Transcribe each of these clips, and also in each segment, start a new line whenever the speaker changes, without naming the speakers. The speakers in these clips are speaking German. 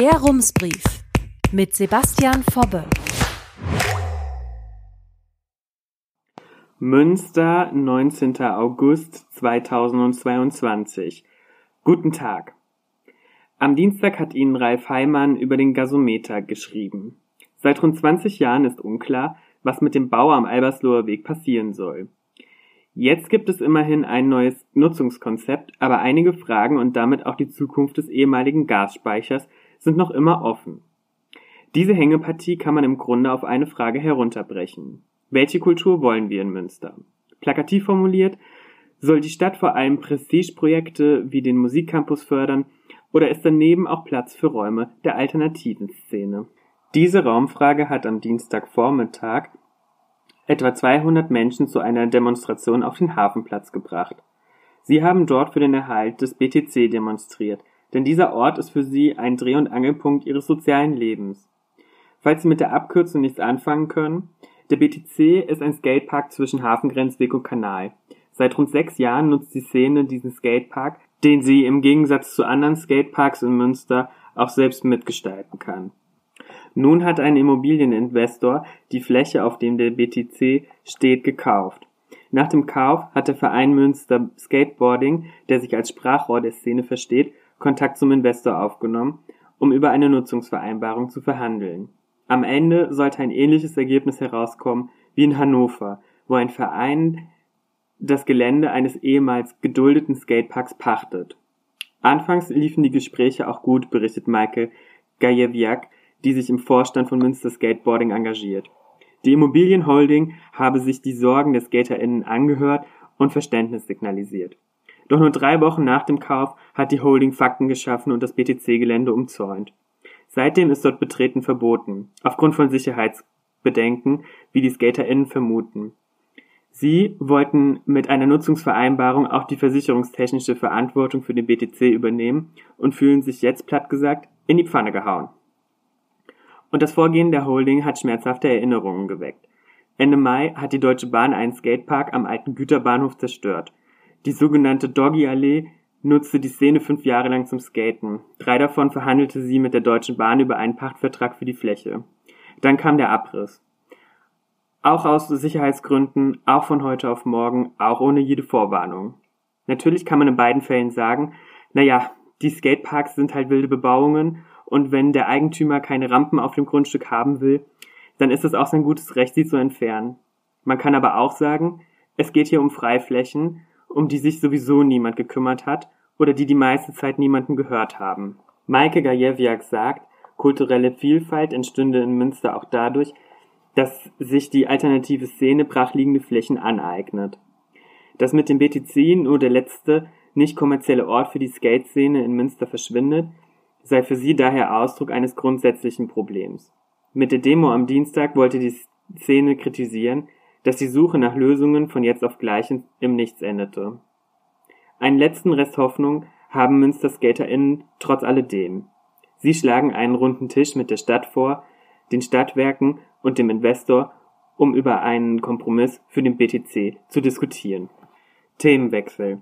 Der Rumsbrief mit Sebastian Fobbe.
Münster, 19. August 2022. Guten Tag. Am Dienstag hat Ihnen Ralf Heimann über den Gasometer geschrieben. Seit rund 20 Jahren ist unklar, was mit dem Bau am Albersloher Weg passieren soll. Jetzt gibt es immerhin ein neues Nutzungskonzept, aber einige Fragen und damit auch die Zukunft des ehemaligen Gasspeichers sind noch immer offen. Diese Hängepartie kann man im Grunde auf eine Frage herunterbrechen. Welche Kultur wollen wir in Münster? Plakativ formuliert, soll die Stadt vor allem Prestigeprojekte wie den Musikcampus fördern oder ist daneben auch Platz für Räume der alternativen Szene? Diese Raumfrage hat am Dienstagvormittag etwa 200 Menschen zu einer Demonstration auf den Hafenplatz gebracht. Sie haben dort für den Erhalt des BTC demonstriert, denn dieser Ort ist für sie ein Dreh- und Angelpunkt ihres sozialen Lebens. Falls Sie mit der Abkürzung nichts anfangen können, der BTC ist ein Skatepark zwischen Hafengrenzweg und Kanal. Seit rund sechs Jahren nutzt die Szene diesen Skatepark, den sie im Gegensatz zu anderen Skateparks in Münster auch selbst mitgestalten kann. Nun hat ein Immobilieninvestor die Fläche, auf dem der BTC steht, gekauft. Nach dem Kauf hat der Verein Münster Skateboarding, der sich als Sprachrohr der Szene versteht, Kontakt zum Investor aufgenommen, um über eine Nutzungsvereinbarung zu verhandeln. Am Ende sollte ein ähnliches Ergebnis herauskommen wie in Hannover, wo ein Verein das Gelände eines ehemals geduldeten Skateparks pachtet. Anfangs liefen die Gespräche auch gut, berichtet Michael Gajewiak, die sich im Vorstand von Münster Skateboarding engagiert. Die Immobilienholding habe sich die Sorgen der SkaterInnen angehört und Verständnis signalisiert. Doch nur drei Wochen nach dem Kauf hat die Holding Fakten geschaffen und das BTC-Gelände umzäunt. Seitdem ist dort Betreten verboten, aufgrund von Sicherheitsbedenken, wie die SkaterInnen vermuten. Sie wollten mit einer Nutzungsvereinbarung auch die versicherungstechnische Verantwortung für den BTC übernehmen und fühlen sich jetzt platt gesagt in die Pfanne gehauen. Und das Vorgehen der Holding hat schmerzhafte Erinnerungen geweckt. Ende Mai hat die Deutsche Bahn einen Skatepark am alten Güterbahnhof zerstört. Die sogenannte Doggy Allee nutzte die Szene fünf Jahre lang zum Skaten. Drei davon verhandelte sie mit der Deutschen Bahn über einen Pachtvertrag für die Fläche. Dann kam der Abriss. Auch aus Sicherheitsgründen, auch von heute auf morgen, auch ohne jede Vorwarnung. Natürlich kann man in beiden Fällen sagen, naja, die Skateparks sind halt wilde Bebauungen und wenn der Eigentümer keine Rampen auf dem Grundstück haben will, dann ist es auch sein gutes Recht, sie zu entfernen. Man kann aber auch sagen, es geht hier um Freiflächen um die sich sowieso niemand gekümmert hat oder die die meiste Zeit niemanden gehört haben. Maike Gajewiak sagt, kulturelle Vielfalt entstünde in Münster auch dadurch, dass sich die alternative Szene brachliegende Flächen aneignet. Dass mit dem BTC nur der letzte, nicht kommerzielle Ort für die Skate-Szene in Münster verschwindet, sei für sie daher Ausdruck eines grundsätzlichen Problems. Mit der Demo am Dienstag wollte die Szene kritisieren, dass die Suche nach Lösungen von jetzt auf gleich im Nichts endete. Einen letzten Rest Hoffnung haben Münster SkaterInnen trotz alledem. Sie schlagen einen runden Tisch mit der Stadt vor, den Stadtwerken und dem Investor, um über einen Kompromiss für den BTC zu diskutieren. Themenwechsel.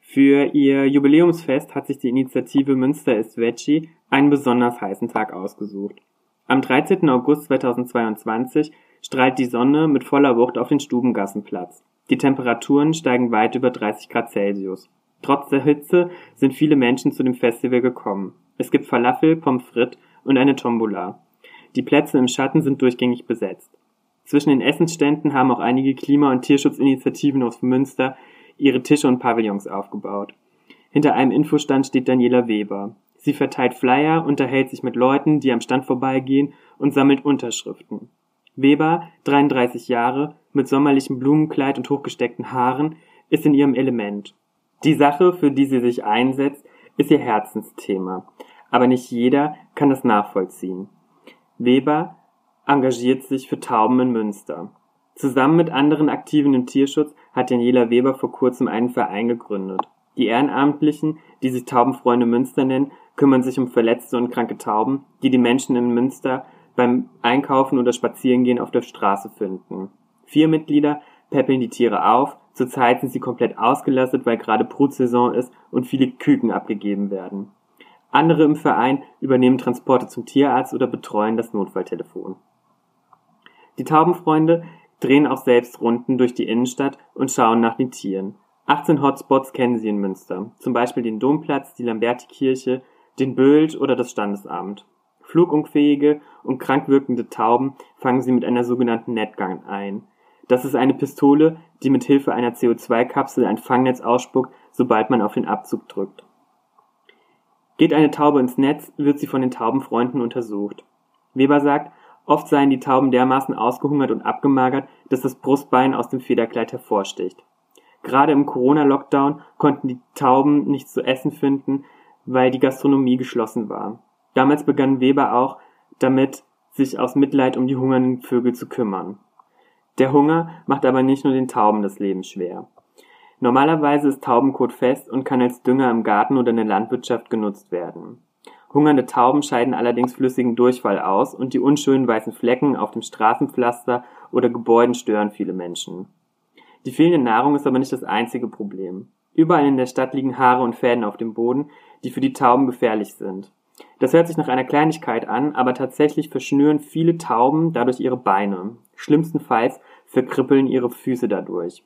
Für ihr Jubiläumsfest hat sich die Initiative Münster ist Veggie einen besonders heißen Tag ausgesucht. Am 13. August 2022 strahlt die Sonne mit voller Wucht auf den Stubengassenplatz. Die Temperaturen steigen weit über 30 Grad Celsius. Trotz der Hitze sind viele Menschen zu dem Festival gekommen. Es gibt Falafel, Pommes frites und eine Tombola. Die Plätze im Schatten sind durchgängig besetzt. Zwischen den Essensständen haben auch einige Klima- und Tierschutzinitiativen aus Münster ihre Tische und Pavillons aufgebaut. Hinter einem Infostand steht Daniela Weber. Sie verteilt Flyer, unterhält sich mit Leuten, die am Stand vorbeigehen und sammelt Unterschriften. Weber, 33 Jahre, mit sommerlichem Blumenkleid und hochgesteckten Haaren, ist in ihrem Element. Die Sache, für die sie sich einsetzt, ist ihr Herzensthema. Aber nicht jeder kann das nachvollziehen. Weber engagiert sich für Tauben in Münster. Zusammen mit anderen Aktiven im Tierschutz hat Daniela Weber vor kurzem einen Verein gegründet. Die Ehrenamtlichen, die sich Taubenfreunde Münster nennen, kümmern sich um verletzte und kranke Tauben, die die Menschen in Münster beim Einkaufen oder Spazierengehen auf der Straße finden. Vier Mitglieder päppeln die Tiere auf, zurzeit sind sie komplett ausgelastet, weil gerade Brutsaison ist und viele Küken abgegeben werden. Andere im Verein übernehmen Transporte zum Tierarzt oder betreuen das Notfalltelefon. Die Taubenfreunde drehen auch selbst Runden durch die Innenstadt und schauen nach den Tieren. 18 Hotspots kennen sie in Münster, zum Beispiel den Domplatz, die Lamberti-Kirche, den Böld oder das Standesamt. Flugunfähige und krank wirkende Tauben fangen sie mit einer sogenannten Netgun ein. Das ist eine Pistole, die mit Hilfe einer CO2-Kapsel ein Fangnetz ausspuckt, sobald man auf den Abzug drückt. Geht eine Taube ins Netz, wird sie von den Taubenfreunden untersucht. Weber sagt, oft seien die Tauben dermaßen ausgehungert und abgemagert, dass das Brustbein aus dem Federkleid hervorsticht. Gerade im Corona-Lockdown konnten die Tauben nichts zu essen finden, weil die Gastronomie geschlossen war. Damals begann Weber auch damit, sich aus Mitleid um die hungernden Vögel zu kümmern. Der Hunger macht aber nicht nur den Tauben das Leben schwer. Normalerweise ist Taubenkot fest und kann als Dünger im Garten oder in der Landwirtschaft genutzt werden. Hungernde Tauben scheiden allerdings flüssigen Durchfall aus und die unschönen weißen Flecken auf dem Straßenpflaster oder Gebäuden stören viele Menschen. Die fehlende Nahrung ist aber nicht das einzige Problem. Überall in der Stadt liegen Haare und Fäden auf dem Boden, die für die Tauben gefährlich sind. Das hört sich nach einer Kleinigkeit an, aber tatsächlich verschnüren viele Tauben dadurch ihre Beine. Schlimmstenfalls verkrippeln ihre Füße dadurch.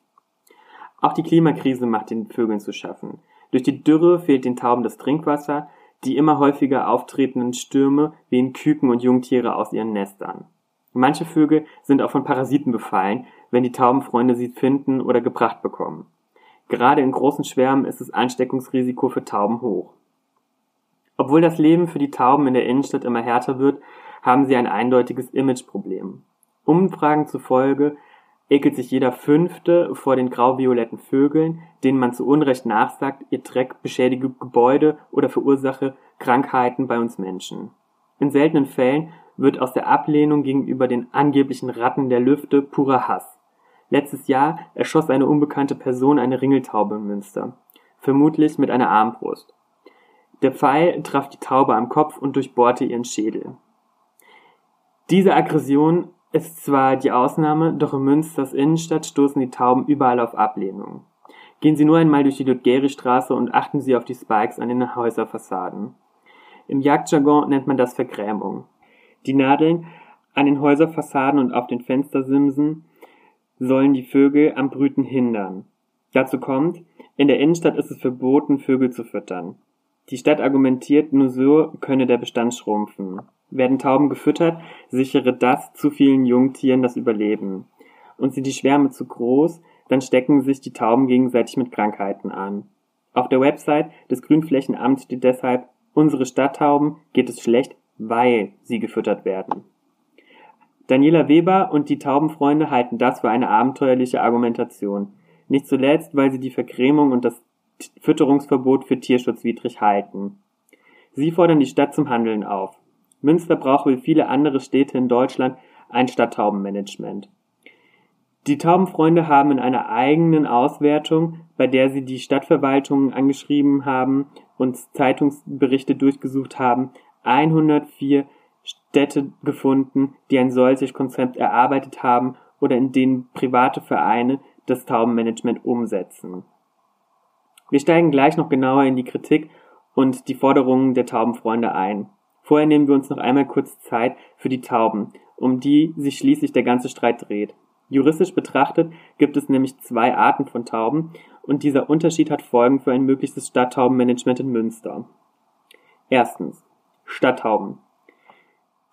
Auch die Klimakrise macht den Vögeln zu schaffen. Durch die Dürre fehlt den Tauben das Trinkwasser, die immer häufiger auftretenden Stürme wehen Küken und Jungtiere aus ihren Nestern. Manche Vögel sind auch von Parasiten befallen, wenn die Taubenfreunde sie finden oder gebracht bekommen. Gerade in großen Schwärmen ist das Ansteckungsrisiko für Tauben hoch. Obwohl das Leben für die Tauben in der Innenstadt immer härter wird, haben sie ein eindeutiges Imageproblem. Umfragen zufolge ekelt sich jeder Fünfte vor den grau-violetten Vögeln, denen man zu Unrecht nachsagt, ihr Dreck beschädige Gebäude oder verursache Krankheiten bei uns Menschen. In seltenen Fällen wird aus der Ablehnung gegenüber den angeblichen Ratten der Lüfte purer Hass. Letztes Jahr erschoss eine unbekannte Person eine Ringeltaube in Münster, vermutlich mit einer Armbrust. Der Pfeil traf die Taube am Kopf und durchbohrte ihren Schädel. Diese Aggression ist zwar die Ausnahme, doch in Münsters Innenstadt stoßen die Tauben überall auf Ablehnung. Gehen Sie nur einmal durch die Ludgeri-Straße und achten Sie auf die Spikes an den Häuserfassaden. Im Jagdjargon nennt man das Vergrämung. Die Nadeln an den Häuserfassaden und auf den Fenstersimsen sollen die Vögel am Brüten hindern. Dazu kommt, in der Innenstadt ist es verboten, Vögel zu füttern. Die Stadt argumentiert, nur so könne der Bestand schrumpfen. Werden Tauben gefüttert, sichere das zu vielen Jungtieren das Überleben. Und sind die Schwärme zu groß, dann stecken sich die Tauben gegenseitig mit Krankheiten an. Auf der Website des Grünflächenamts steht deshalb, unsere Stadttauben geht es schlecht, weil sie gefüttert werden. Daniela Weber und die Taubenfreunde halten das für eine abenteuerliche Argumentation. Nicht zuletzt, weil sie die Vergrämung und das Fütterungsverbot für tierschutzwidrig halten. Sie fordern die Stadt zum Handeln auf. Münster braucht wie viele andere Städte in Deutschland ein Stadttaubenmanagement. Die Taubenfreunde haben in einer eigenen Auswertung, bei der sie die Stadtverwaltungen angeschrieben haben und Zeitungsberichte durchgesucht haben, 104 Städte gefunden, die ein solches Konzept erarbeitet haben oder in denen private Vereine das Taubenmanagement umsetzen. Wir steigen gleich noch genauer in die Kritik und die Forderungen der Taubenfreunde ein. Vorher nehmen wir uns noch einmal kurz Zeit für die Tauben, um die sich schließlich der ganze Streit dreht. Juristisch betrachtet gibt es nämlich zwei Arten von Tauben und dieser Unterschied hat Folgen für ein mögliches Stadttaubenmanagement in Münster. Erstens. Stadttauben.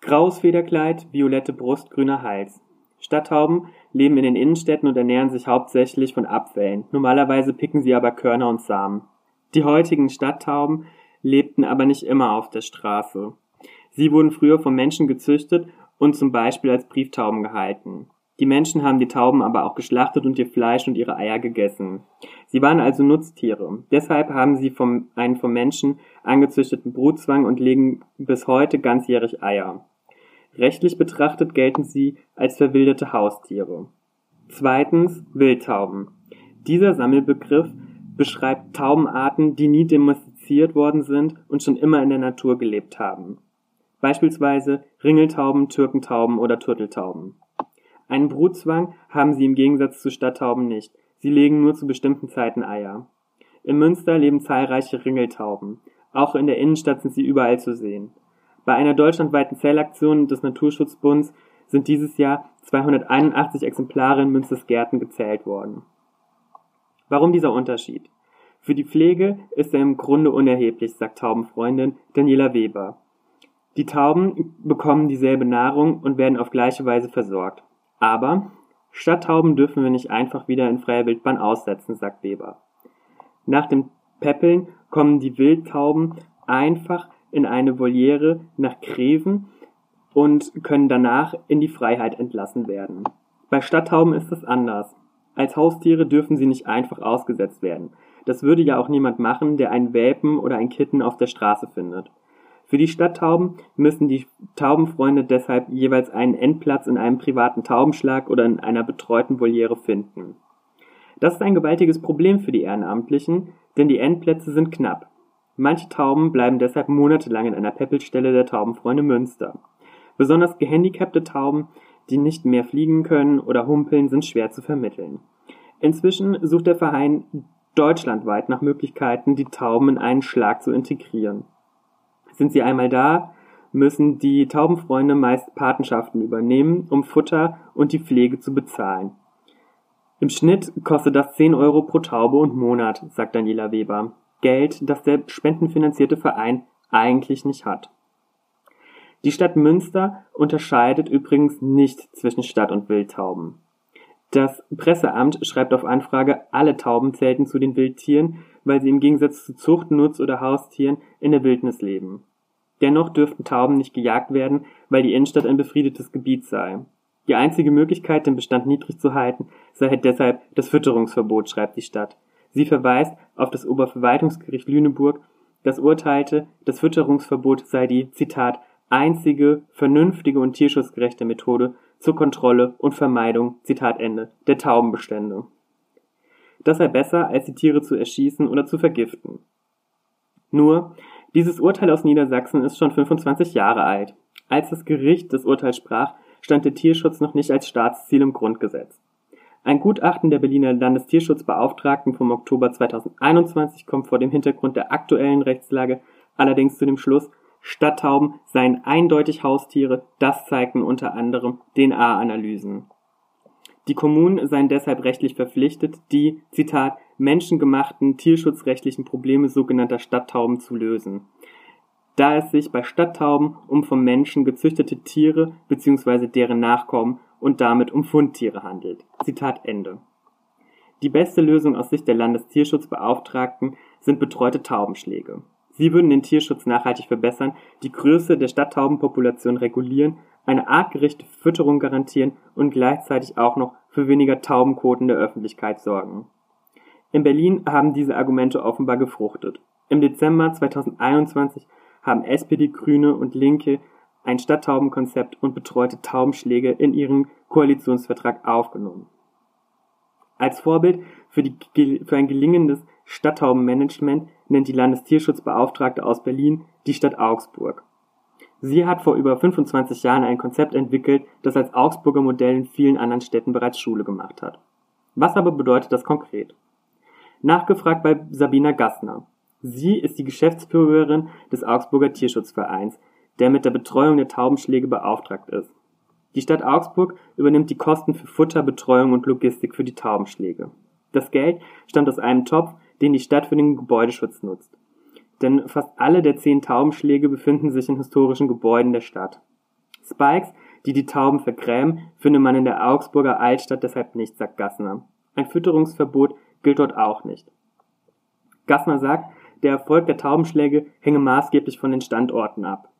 Graues Federkleid, violette Brust, grüner Hals. Stadttauben leben in den Innenstädten und ernähren sich hauptsächlich von Abfällen. Normalerweise picken sie aber Körner und Samen. Die heutigen Stadttauben lebten aber nicht immer auf der Straße. Sie wurden früher vom Menschen gezüchtet und zum Beispiel als Brieftauben gehalten. Die Menschen haben die Tauben aber auch geschlachtet und ihr Fleisch und ihre Eier gegessen. Sie waren also Nutztiere. Deshalb haben sie vom, einen vom Menschen angezüchteten Brutzwang und legen bis heute ganzjährig Eier. Rechtlich betrachtet gelten sie als verwilderte Haustiere. Zweitens Wildtauben. Dieser Sammelbegriff beschreibt Taubenarten, die nie domestiziert worden sind und schon immer in der Natur gelebt haben beispielsweise Ringeltauben, Türkentauben oder Turteltauben. Einen Brutzwang haben sie im Gegensatz zu Stadttauben nicht, sie legen nur zu bestimmten Zeiten Eier. In Münster leben zahlreiche Ringeltauben. Auch in der Innenstadt sind sie überall zu sehen. Bei einer deutschlandweiten Zählaktion des Naturschutzbunds sind dieses Jahr 281 Exemplare in Münsters Gärten gezählt worden. Warum dieser Unterschied? Für die Pflege ist er im Grunde unerheblich, sagt Taubenfreundin Daniela Weber. Die Tauben bekommen dieselbe Nahrung und werden auf gleiche Weise versorgt. Aber Stadttauben dürfen wir nicht einfach wieder in freier Wildbahn aussetzen, sagt Weber. Nach dem Peppeln kommen die Wildtauben einfach in eine Voliere nach Greven und können danach in die Freiheit entlassen werden. Bei Stadttauben ist es anders. Als Haustiere dürfen sie nicht einfach ausgesetzt werden. Das würde ja auch niemand machen, der einen Welpen oder ein Kitten auf der Straße findet. Für die Stadttauben müssen die Taubenfreunde deshalb jeweils einen Endplatz in einem privaten Taubenschlag oder in einer betreuten Voliere finden. Das ist ein gewaltiges Problem für die Ehrenamtlichen, denn die Endplätze sind knapp. Manche Tauben bleiben deshalb monatelang in einer Peppelstelle der Taubenfreunde Münster. Besonders gehandicapte Tauben, die nicht mehr fliegen können oder humpeln, sind schwer zu vermitteln. Inzwischen sucht der Verein deutschlandweit nach Möglichkeiten, die Tauben in einen Schlag zu integrieren. Sind sie einmal da, müssen die Taubenfreunde meist Patenschaften übernehmen, um Futter und die Pflege zu bezahlen. Im Schnitt kostet das 10 Euro pro Taube und Monat, sagt Daniela Weber. Geld, das der spendenfinanzierte Verein eigentlich nicht hat. Die Stadt Münster unterscheidet übrigens nicht zwischen Stadt- und Wildtauben. Das Presseamt schreibt auf Anfrage, alle Tauben zählten zu den Wildtieren, weil sie im Gegensatz zu Zucht, Nutz- oder Haustieren in der Wildnis leben. Dennoch dürften Tauben nicht gejagt werden, weil die Innenstadt ein befriedetes Gebiet sei. Die einzige Möglichkeit, den Bestand niedrig zu halten, sei halt deshalb das Fütterungsverbot, schreibt die Stadt. Sie verweist auf das Oberverwaltungsgericht Lüneburg, das urteilte, das Fütterungsverbot sei die, Zitat, einzige, vernünftige und tierschutzgerechte Methode zur Kontrolle und Vermeidung, Zitat Ende, der Taubenbestände. Das sei besser, als die Tiere zu erschießen oder zu vergiften. Nur, dieses Urteil aus Niedersachsen ist schon 25 Jahre alt. Als das Gericht das Urteil sprach, stand der Tierschutz noch nicht als Staatsziel im Grundgesetz. Ein Gutachten der Berliner Landestierschutzbeauftragten vom Oktober 2021 kommt vor dem Hintergrund der aktuellen Rechtslage allerdings zu dem Schluss, Stadttauben seien eindeutig Haustiere, das zeigten unter anderem DNA-Analysen. Die Kommunen seien deshalb rechtlich verpflichtet, die, Zitat, menschengemachten tierschutzrechtlichen Probleme sogenannter Stadttauben zu lösen. Da es sich bei Stadttauben um vom Menschen gezüchtete Tiere bzw. deren Nachkommen und damit um Fundtiere handelt. Zitat Ende. Die beste Lösung aus Sicht der Landestierschutzbeauftragten sind betreute Taubenschläge. Sie würden den Tierschutz nachhaltig verbessern, die Größe der Stadttaubenpopulation regulieren, eine artgerechte Fütterung garantieren und gleichzeitig auch noch für weniger Taubenquoten der Öffentlichkeit sorgen. In Berlin haben diese Argumente offenbar gefruchtet. Im Dezember 2021 haben SPD, Grüne und Linke ein Stadttaubenkonzept und betreute Taubenschläge in ihren Koalitionsvertrag aufgenommen. Als Vorbild für, die, für ein gelingendes Stadttaubenmanagement nennt die Landestierschutzbeauftragte aus Berlin die Stadt Augsburg. Sie hat vor über 25 Jahren ein Konzept entwickelt, das als Augsburger Modell in vielen anderen Städten bereits Schule gemacht hat. Was aber bedeutet das konkret? Nachgefragt bei Sabina Gassner. Sie ist die Geschäftsführerin des Augsburger Tierschutzvereins, der mit der Betreuung der Taubenschläge beauftragt ist. Die Stadt Augsburg übernimmt die Kosten für Futter, Betreuung und Logistik für die Taubenschläge. Das Geld stammt aus einem Topf, den die Stadt für den Gebäudeschutz nutzt. Denn fast alle der zehn Taubenschläge befinden sich in historischen Gebäuden der Stadt. Spikes, die die Tauben vergrämen, findet man in der Augsburger Altstadt deshalb nicht, sagt Gassner. Ein Fütterungsverbot gilt dort auch nicht. Gassner sagt, der Erfolg der Taubenschläge hänge maßgeblich von den Standorten ab.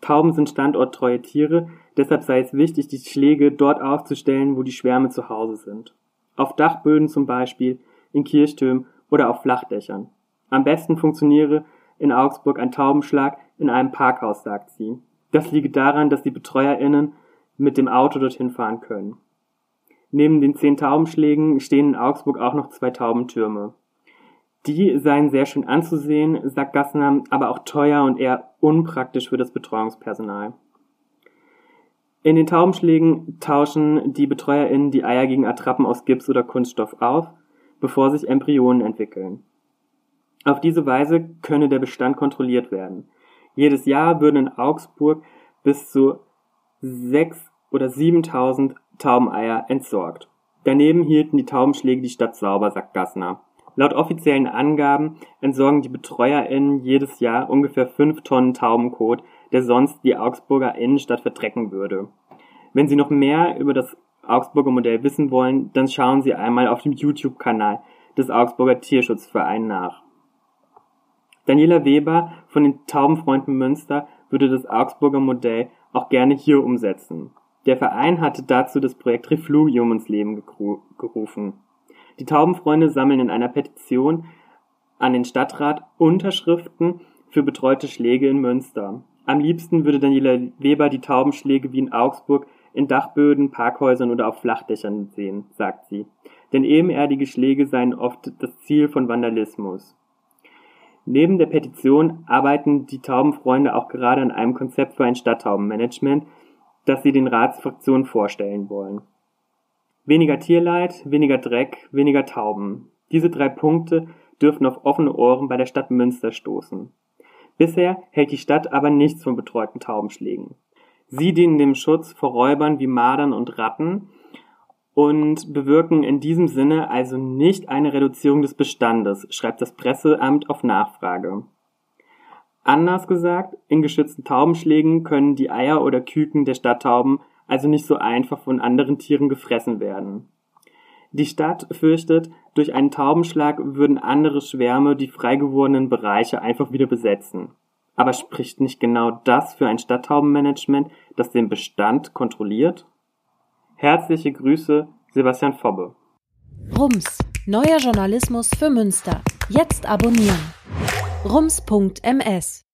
Tauben sind standorttreue Tiere, deshalb sei es wichtig, die Schläge dort aufzustellen, wo die Schwärme zu Hause sind. Auf Dachböden zum Beispiel, in Kirchtürmen oder auf Flachdächern. Am besten funktioniere in Augsburg ein Taubenschlag in einem Parkhaus, sagt sie. Das liege daran, dass die BetreuerInnen mit dem Auto dorthin fahren können. Neben den zehn Taubenschlägen stehen in Augsburg auch noch zwei Taubentürme. Die seien sehr schön anzusehen, sagt Gassner, aber auch teuer und eher unpraktisch für das Betreuungspersonal. In den Taubenschlägen tauschen die BetreuerInnen die Eier gegen Attrappen aus Gips oder Kunststoff auf, bevor sich Embryonen entwickeln. Auf diese Weise könne der Bestand kontrolliert werden. Jedes Jahr würden in Augsburg bis zu 6 oder 7.000 Taubeneier entsorgt. Daneben hielten die Taubenschläge die Stadt sauber, sagt Gassner. Laut offiziellen Angaben entsorgen die BetreuerInnen jedes Jahr ungefähr 5 Tonnen Taubenkot, der sonst die Augsburger Innenstadt verdrecken würde. Wenn Sie noch mehr über das Augsburger Modell wissen wollen, dann schauen Sie einmal auf dem YouTube-Kanal des Augsburger Tierschutzvereins nach. Daniela Weber von den Taubenfreunden Münster würde das Augsburger Modell auch gerne hier umsetzen. Der Verein hatte dazu das Projekt Reflugium ins Leben gerufen. Die Taubenfreunde sammeln in einer Petition an den Stadtrat Unterschriften für betreute Schläge in Münster. Am liebsten würde Daniela Weber die Taubenschläge wie in Augsburg in Dachböden, Parkhäusern oder auf Flachdächern sehen, sagt sie. Denn ebenerdige Schläge seien oft das Ziel von Vandalismus. Neben der Petition arbeiten die Taubenfreunde auch gerade an einem Konzept für ein Stadttaubenmanagement, das sie den Ratsfraktionen vorstellen wollen. Weniger Tierleid, weniger Dreck, weniger Tauben. Diese drei Punkte dürften auf offene Ohren bei der Stadt Münster stoßen. Bisher hält die Stadt aber nichts von betreuten Taubenschlägen. Sie dienen dem Schutz vor Räubern wie Madern und Ratten und bewirken in diesem Sinne also nicht eine Reduzierung des Bestandes, schreibt das Presseamt auf Nachfrage. Anders gesagt, in geschützten Taubenschlägen können die Eier oder Küken der Stadttauben also nicht so einfach von anderen Tieren gefressen werden. Die Stadt fürchtet, durch einen Taubenschlag würden andere Schwärme die frei gewordenen Bereiche einfach wieder besetzen. Aber spricht nicht genau das für ein Stadttaubenmanagement, das den Bestand kontrolliert? Herzliche Grüße, Sebastian Fobbe.
Rums, neuer Journalismus für Münster. Jetzt abonnieren. rums.ms